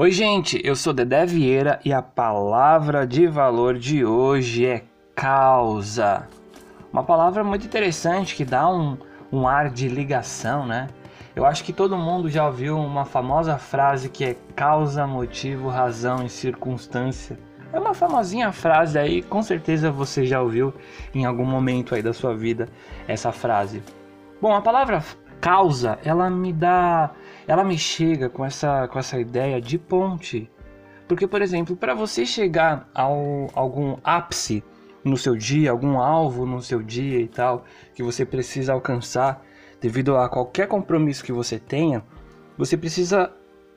Oi, gente, eu sou Dedé Vieira e a palavra de valor de hoje é causa. Uma palavra muito interessante que dá um, um ar de ligação, né? Eu acho que todo mundo já ouviu uma famosa frase que é causa, motivo, razão e circunstância. É uma famosinha frase aí, com certeza você já ouviu em algum momento aí da sua vida essa frase. Bom, a palavra causa, ela me dá, ela me chega com essa com essa ideia de ponte. Porque, por exemplo, para você chegar a algum ápice no seu dia, algum alvo no seu dia e tal, que você precisa alcançar devido a qualquer compromisso que você tenha, você precisa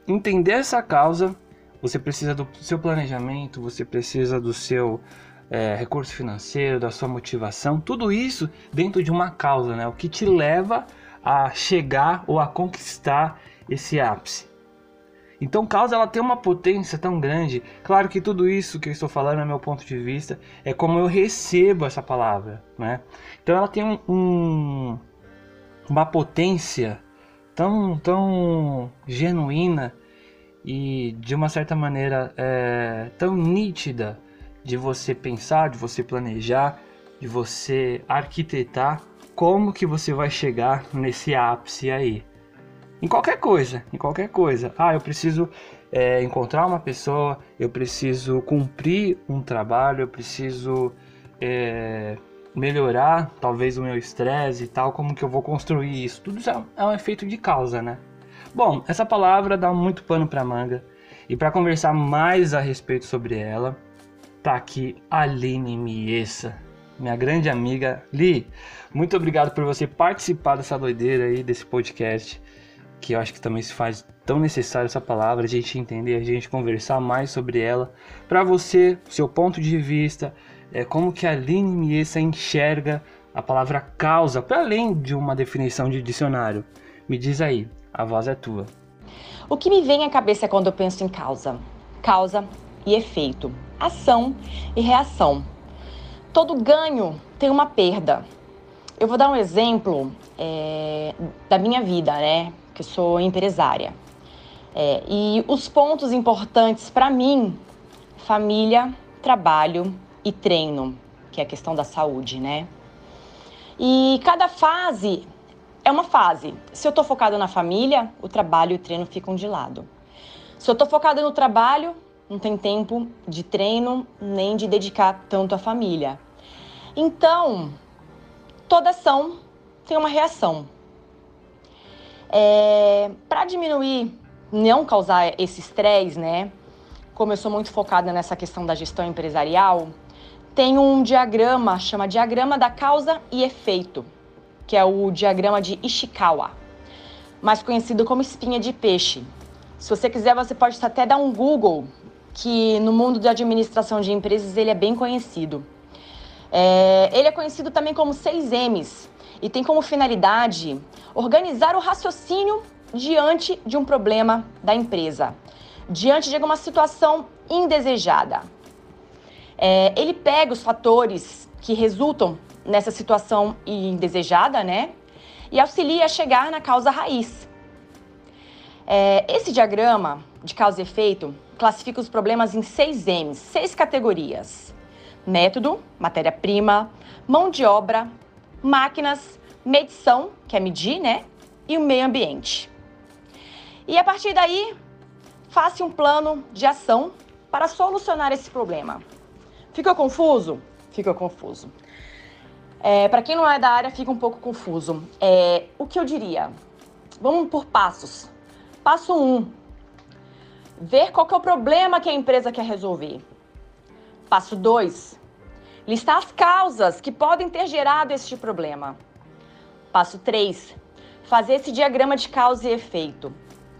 entender essa causa, você precisa do seu planejamento, você precisa do seu é, recurso financeiro, da sua motivação, tudo isso dentro de uma causa, né? O que te leva a chegar ou a conquistar esse ápice. Então, causa ela tem uma potência tão grande. Claro que tudo isso que eu estou falando, é meu ponto de vista, é como eu recebo essa palavra, né? Então, ela tem um, um, uma potência tão, tão genuína e de uma certa maneira é, tão nítida de você pensar, de você planejar, de você arquitetar como que você vai chegar nesse ápice aí. Em qualquer coisa, em qualquer coisa. Ah, eu preciso é, encontrar uma pessoa, eu preciso cumprir um trabalho, eu preciso é, melhorar talvez o meu estresse e tal, como que eu vou construir isso? Tudo isso é, é um efeito de causa, né? Bom, essa palavra dá muito pano para manga e para conversar mais a respeito sobre ela, tá aqui Aline Miessa minha grande amiga Li. Muito obrigado por você participar dessa doideira aí, desse podcast, que eu acho que também se faz tão necessário essa palavra, a gente entender, a gente conversar mais sobre ela. Para você, seu ponto de vista, é, como que a Aline Miessa enxerga a palavra causa, para além de uma definição de dicionário. Me diz aí, a voz é tua. O que me vem à cabeça quando eu penso em causa? Causa e efeito, ação e reação todo ganho tem uma perda. Eu vou dar um exemplo é, da minha vida, né? Que sou empresária. É, e os pontos importantes para mim: família, trabalho e treino, que é a questão da saúde, né? E cada fase é uma fase. Se eu estou focada na família, o trabalho e o treino ficam de lado. Se eu estou focada no trabalho, não tem tempo de treino nem de dedicar tanto à família. Então, toda ação tem uma reação. É, Para diminuir, não causar esse estresse, né? Como eu sou muito focada nessa questão da gestão empresarial, tem um diagrama, chama diagrama da causa e efeito, que é o diagrama de Ishikawa, mais conhecido como espinha de peixe. Se você quiser, você pode até dar um Google, que no mundo da administração de empresas ele é bem conhecido. É, ele é conhecido também como 6Ms e tem como finalidade organizar o raciocínio diante de um problema da empresa, diante de alguma situação indesejada. É, ele pega os fatores que resultam nessa situação indesejada, né? E auxilia a chegar na causa raiz. É, esse diagrama de causa e efeito classifica os problemas em seis M's, seis categorias: método, matéria-prima, mão de obra, máquinas, medição, que é medir, né? E o meio ambiente. E a partir daí, faça um plano de ação para solucionar esse problema. Ficou confuso? Fica confuso. É, para quem não é da área, fica um pouco confuso. É, o que eu diria? Vamos por passos. Passo 1. Um, ver qual é o problema que a empresa quer resolver. Passo 2. Listar as causas que podem ter gerado este problema. Passo 3. Fazer esse diagrama de causa e efeito.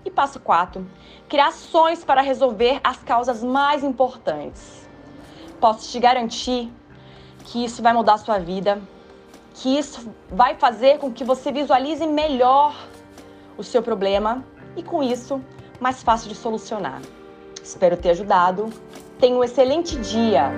E passo 4. Criar ações para resolver as causas mais importantes. Posso te garantir que isso vai mudar a sua vida, que isso vai fazer com que você visualize melhor o seu problema e, com isso, mais fácil de solucionar. Espero ter ajudado. Tenha um excelente dia!